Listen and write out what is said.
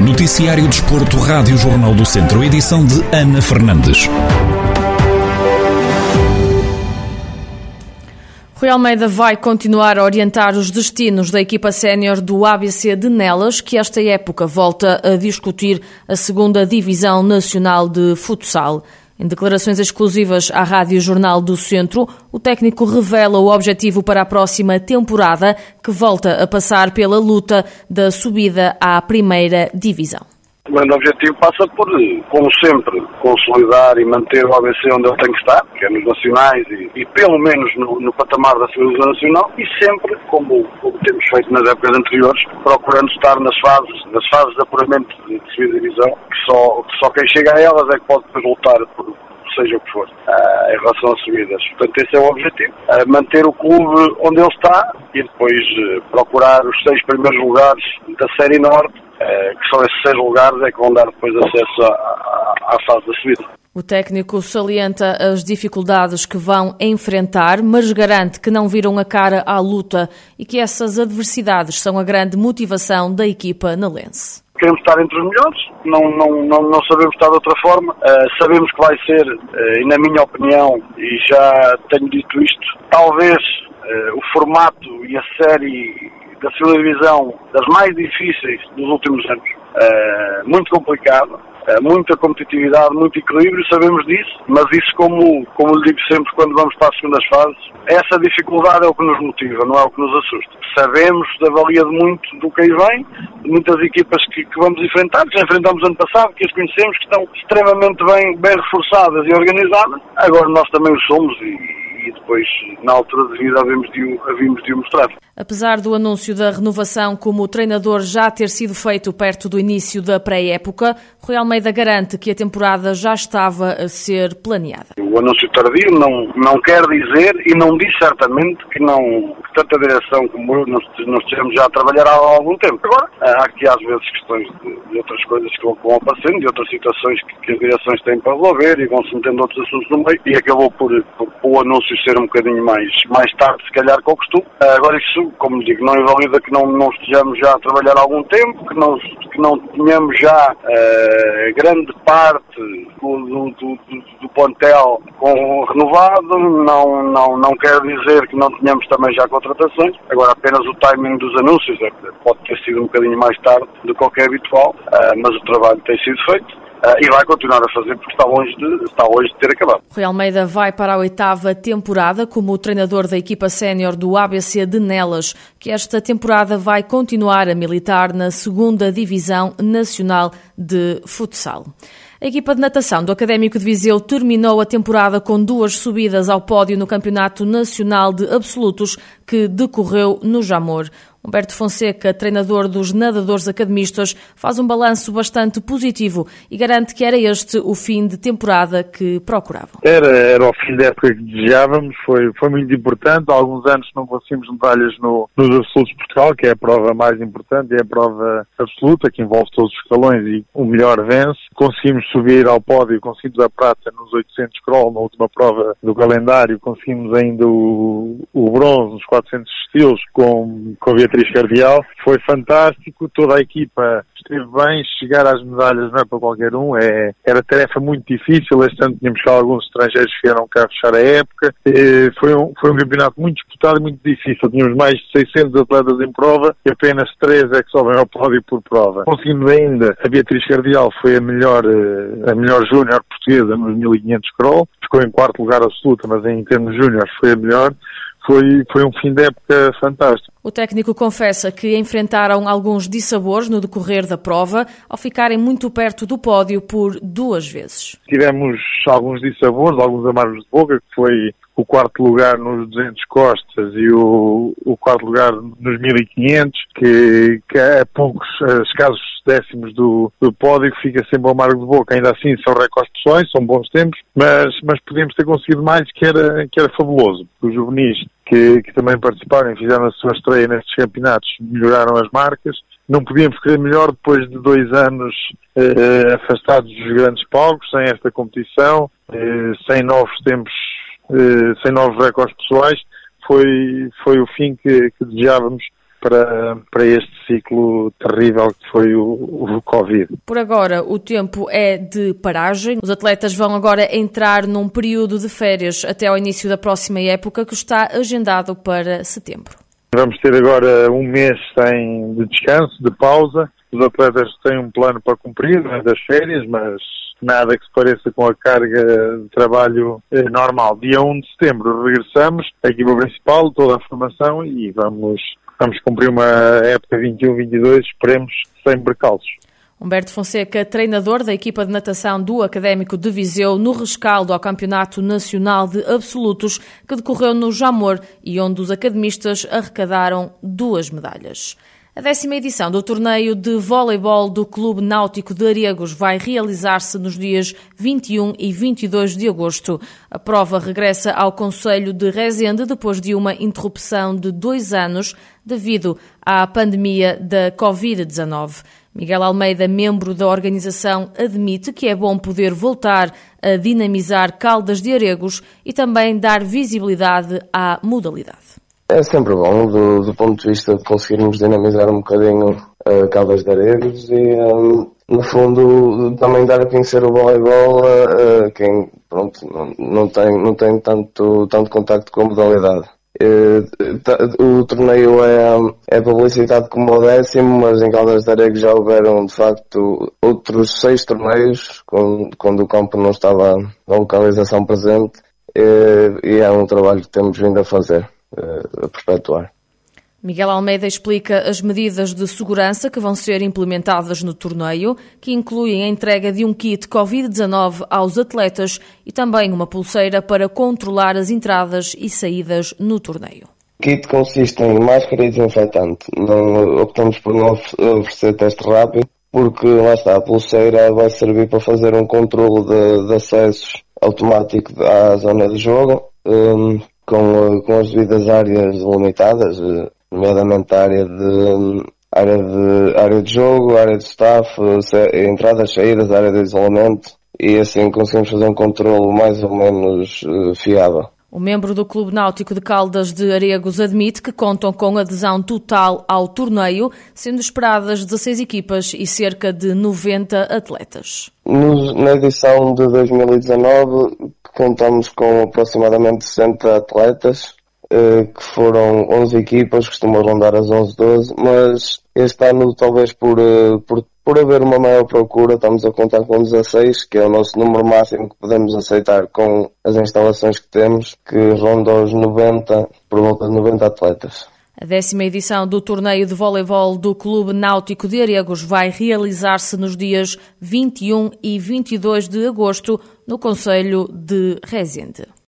Noticiário Desporto, Rádio Jornal do Centro, edição de Ana Fernandes. Rui Almeida vai continuar a orientar os destinos da equipa sénior do ABC de Nelas, que esta época volta a discutir a segunda divisão nacional de futsal. Em declarações exclusivas à Rádio Jornal do Centro, o técnico revela o objetivo para a próxima temporada, que volta a passar pela luta da subida à primeira divisão. O grande objetivo passa por, como sempre, consolidar e manter o ABC onde ele tem que estar, que é nos nacionais e, e pelo menos no, no, patamar da civilização nacional, e sempre, como, temos feito nas épocas anteriores, procurando estar nas fases, nas fases de apuramento de, subida divisão, que só, que só quem chega a elas é que pode depois lutar por, seja o que for, uh, em relação às subidas. Portanto, esse é o objetivo. Uh, manter o clube onde ele está e depois uh, procurar os seis primeiros lugares da Série Norte eh, que são esses seis lugares é que vão dar depois acesso à fase da subida. O técnico salienta as dificuldades que vão enfrentar, mas garante que não viram a cara à luta e que essas adversidades são a grande motivação da equipa na Lense. Queremos estar entre os melhores, não, não, não, não sabemos estar de outra forma. Uh, sabemos que vai ser, uh, e na minha opinião, e já tenho dito isto, talvez uh, o formato e a série da segunda divisão das mais difíceis dos últimos anos. Muito complicado, uh, muita competitividade, muito equilíbrio, sabemos disso, mas isso, como, como lhe digo sempre quando vamos para as segundas fases, essa dificuldade é o que nos motiva, não é o que nos assusta. Sabemos da valia de muito do que aí vem, de muitas equipas que, que vamos enfrentar, que já enfrentamos ano passado, que as conhecemos, que estão extremamente bem, bem reforçadas e organizadas. Agora nós também o somos e, e depois, na altura de vida, havíamos de, havíamos de o mostrar. Apesar do anúncio da renovação como treinador já ter sido feito perto do início da pré-época, Rui Almeida garante que a temporada já estava a ser planeada. O anúncio tardio não, não quer dizer e não diz certamente que não tanto a direção como eu nós, nós estejamos já a trabalhar há algum tempo. Agora, há aqui às vezes questões de, de outras coisas que vão, aparecendo, de outras situações que, que, as direções têm para resolver e vão-se metendo outros assuntos no meio e acabou por, por, por o anúncio ser um bocadinho mais, mais tarde, se calhar, que o costume. Agora, isso, como digo, não invalida que não, não estejamos já a trabalhar há algum tempo, que não, que não tenhamos já uh, grande parte do, do, do, plantel com, renovado, não, não, não quer dizer que não tenhamos também já contratações. Agora, apenas o timing dos anúncios é, pode ter sido um bocadinho mais tarde do que é habitual, uh, mas o trabalho tem sido feito. Uh, e vai continuar a fazer porque está longe, de, está longe de ter acabado. Rui Almeida vai para a oitava temporada como treinador da equipa sénior do ABC de Nelas, que esta temporada vai continuar a militar na segunda Divisão Nacional de Futsal. A equipa de natação do Académico de Viseu terminou a temporada com duas subidas ao pódio no Campeonato Nacional de Absolutos que decorreu no Jamor. Humberto Fonseca, treinador dos nadadores academistas, faz um balanço bastante positivo e garante que era este o fim de temporada que procuravam. Era, era o fim da época que desejávamos, foi, foi muito importante. Há alguns anos não conseguimos medalhas no, nos Absolutos de Portugal, que é a prova mais importante, é a prova absoluta, que envolve todos os escalões e o melhor vence. Conseguimos subir ao pódio, conseguimos a prata nos 800 crawl, na última prova do calendário, conseguimos ainda o, o bronze nos 400 estilos com, com a Cardial. Foi fantástico, toda a equipa esteve bem, chegar às medalhas não é para qualquer um, é, era tarefa muito difícil, este ano tínhamos cá alguns estrangeiros que vieram cá fechar a época, e foi, um, foi um campeonato muito disputado e muito difícil, tínhamos mais de 600 atletas em prova e apenas 3 é que sobem ao pódio por prova. Conseguimos ainda, a Beatriz Cardial foi a melhor, eh, a melhor júnior portuguesa nos 1500 crawl, ficou em quarto lugar absoluto, mas em termos júnior foi a melhor, foi, foi um fim de época fantástico. O técnico confessa que enfrentaram alguns dissabores no decorrer da prova, ao ficarem muito perto do pódio por duas vezes. Tivemos alguns dissabores, alguns amargos de boca, que foi o quarto lugar nos 200 costas e o, o quarto lugar nos 1500, que, que é poucos escassos décimos do, do pódio, que fica sempre ao amargo de boca. Ainda assim são recordes pessoais, são bons tempos, mas, mas podíamos ter conseguido mais, que era, que era fabuloso. Os juvenis que, que também participaram e fizeram a sua estreia nestes campeonatos melhoraram as marcas. Não podíamos querer melhor depois de dois anos eh, afastados dos grandes palcos, sem esta competição, eh, sem novos tempos sem novos recordes pessoais, foi, foi o fim que, que desejávamos para, para este ciclo terrível que foi o, o Covid. Por agora, o tempo é de paragem. Os atletas vão agora entrar num período de férias até ao início da próxima época, que está agendado para setembro. Vamos ter agora um mês sem, de descanso, de pausa. Os atletas têm um plano para cumprir né, das férias, mas nada que se pareça com a carga de trabalho eh, normal. Dia 1 de setembro regressamos, a equipa principal, toda a formação e vamos vamos cumprir uma época 21-22, esperemos, sem percalços. Humberto Fonseca, treinador da equipa de natação do Académico de Viseu, no rescaldo ao Campeonato Nacional de Absolutos, que decorreu no Jamor e onde os academistas arrecadaram duas medalhas. A décima edição do torneio de voleibol do Clube Náutico de Aregos vai realizar-se nos dias 21 e 22 de agosto. A prova regressa ao Conselho de Rezende depois de uma interrupção de dois anos devido à pandemia da Covid-19. Miguel Almeida, membro da organização, admite que é bom poder voltar a dinamizar Caldas de Aregos e também dar visibilidade à modalidade. É sempre bom, do, do, ponto de vista de conseguirmos dinamizar um bocadinho uh, Caldas de Aregos e, um, no fundo, também dar a conhecer o voleibol a uh, quem, pronto, não, não, tem, não tem tanto, tanto contacto com a modalidade. Uh, o torneio é, é publicitado como o décimo, mas em Caldas de Aregos já houveram, de facto, outros seis torneios, quando, quando o campo não estava na localização presente, e é um trabalho que temos vindo a fazer. Eh, a perpetuar. Miguel Almeida explica as medidas de segurança que vão ser implementadas no torneio, que incluem a entrega de um kit Covid-19 aos atletas e também uma pulseira para controlar as entradas e saídas no torneio. O kit consiste em máscara e desinfetante. Não, optamos por não oferecer teste rápido, porque lá está, a pulseira vai servir para fazer um controle de, de acesso automático à zona de jogo. Um, com, com as devidas áreas limitadas, eh, nomeadamente a área de, área de, área de jogo, área de staff, entradas, saídas, área de isolamento, e assim conseguimos fazer um controle mais ou menos uh, fiável. O membro do Clube Náutico de Caldas de Aregos admite que contam com adesão total ao torneio, sendo esperadas 16 equipas e cerca de 90 atletas. na edição de 2019 contamos com aproximadamente 60 atletas, eh, que foram 11 equipas, costumam rondar as 11, 12, mas este ano talvez por, eh, por, por haver uma maior procura estamos a contar com 16, que é o nosso número máximo que podemos aceitar com as instalações que temos, que ronda os 90, por volta de 90 atletas. A décima edição do torneio de voleibol do Clube Náutico de Aregos vai realizar-se nos dias 21 e 22 de agosto no Conselho de Rezende.